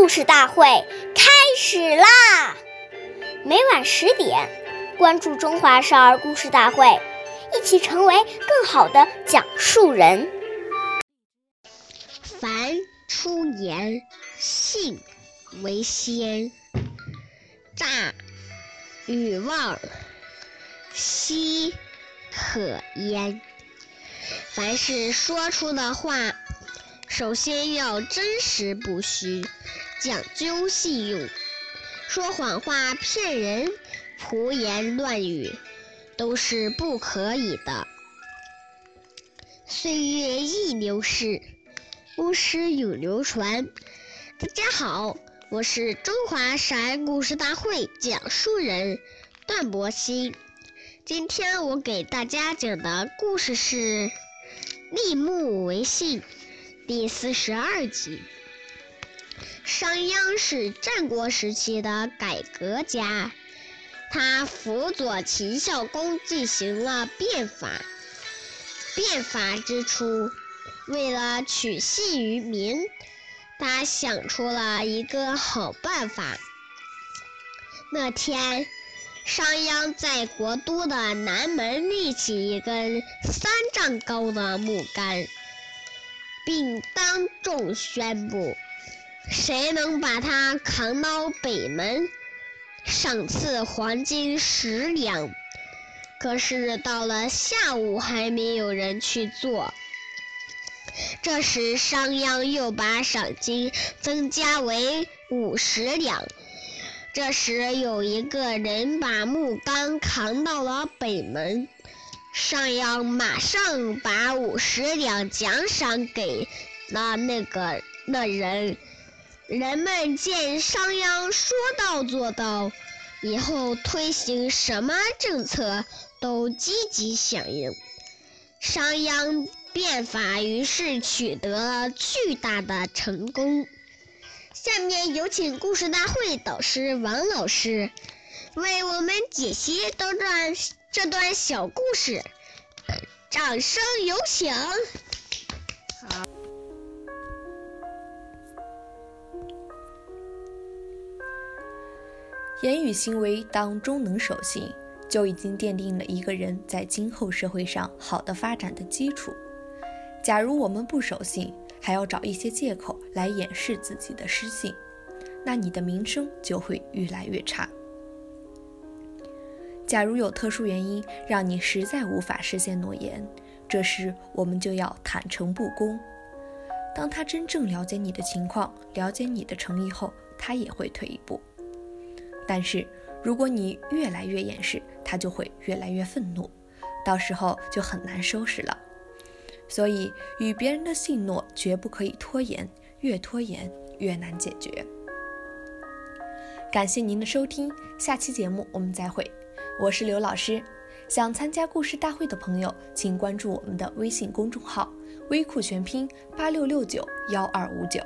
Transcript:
故事大会开始啦！每晚十点，关注《中华少儿故事大会》，一起成为更好的讲述人。凡出言，信为先。诈与妄，奚可焉？凡是说出的话，首先要真实不虚，讲究信用。说谎话、骗人、胡言乱语，都是不可以的。岁月易流逝，故事永流传。大家好，我是中华少儿故事大会讲述人段博鑫。今天我给大家讲的故事是《立木为信》第四十二集。商鞅是战国时期的改革家，他辅佐秦孝公进行了变法。变法之初，为了取信于民，他想出了一个好办法。那天，商鞅在国都的南门立起一根三丈高的木杆，并当众宣布。谁能把它扛到北门，赏赐黄金十两。可是到了下午，还没有人去做。这时，商鞅又把赏金增加为五十两。这时，有一个人把木杆扛到了北门，商鞅马上把五十两奖赏给了那个那人。人们见商鞅说到做到，以后推行什么政策都积极响应，商鞅变法于是取得了巨大的成功。下面有请故事大会导师王老师为我们解析这段这段小故事，掌声有请。言语行为当中能守信，就已经奠定了一个人在今后社会上好的发展的基础。假如我们不守信，还要找一些借口来掩饰自己的失信，那你的名声就会越来越差。假如有特殊原因让你实在无法实现诺言，这时我们就要坦诚不公。当他真正了解你的情况，了解你的诚意后，他也会退一步。但是，如果你越来越掩饰，他就会越来越愤怒，到时候就很难收拾了。所以，与别人的信诺绝不可以拖延，越拖延越难解决。感谢您的收听，下期节目我们再会。我是刘老师，想参加故事大会的朋友，请关注我们的微信公众号“微库全拼八六六九幺二五九”。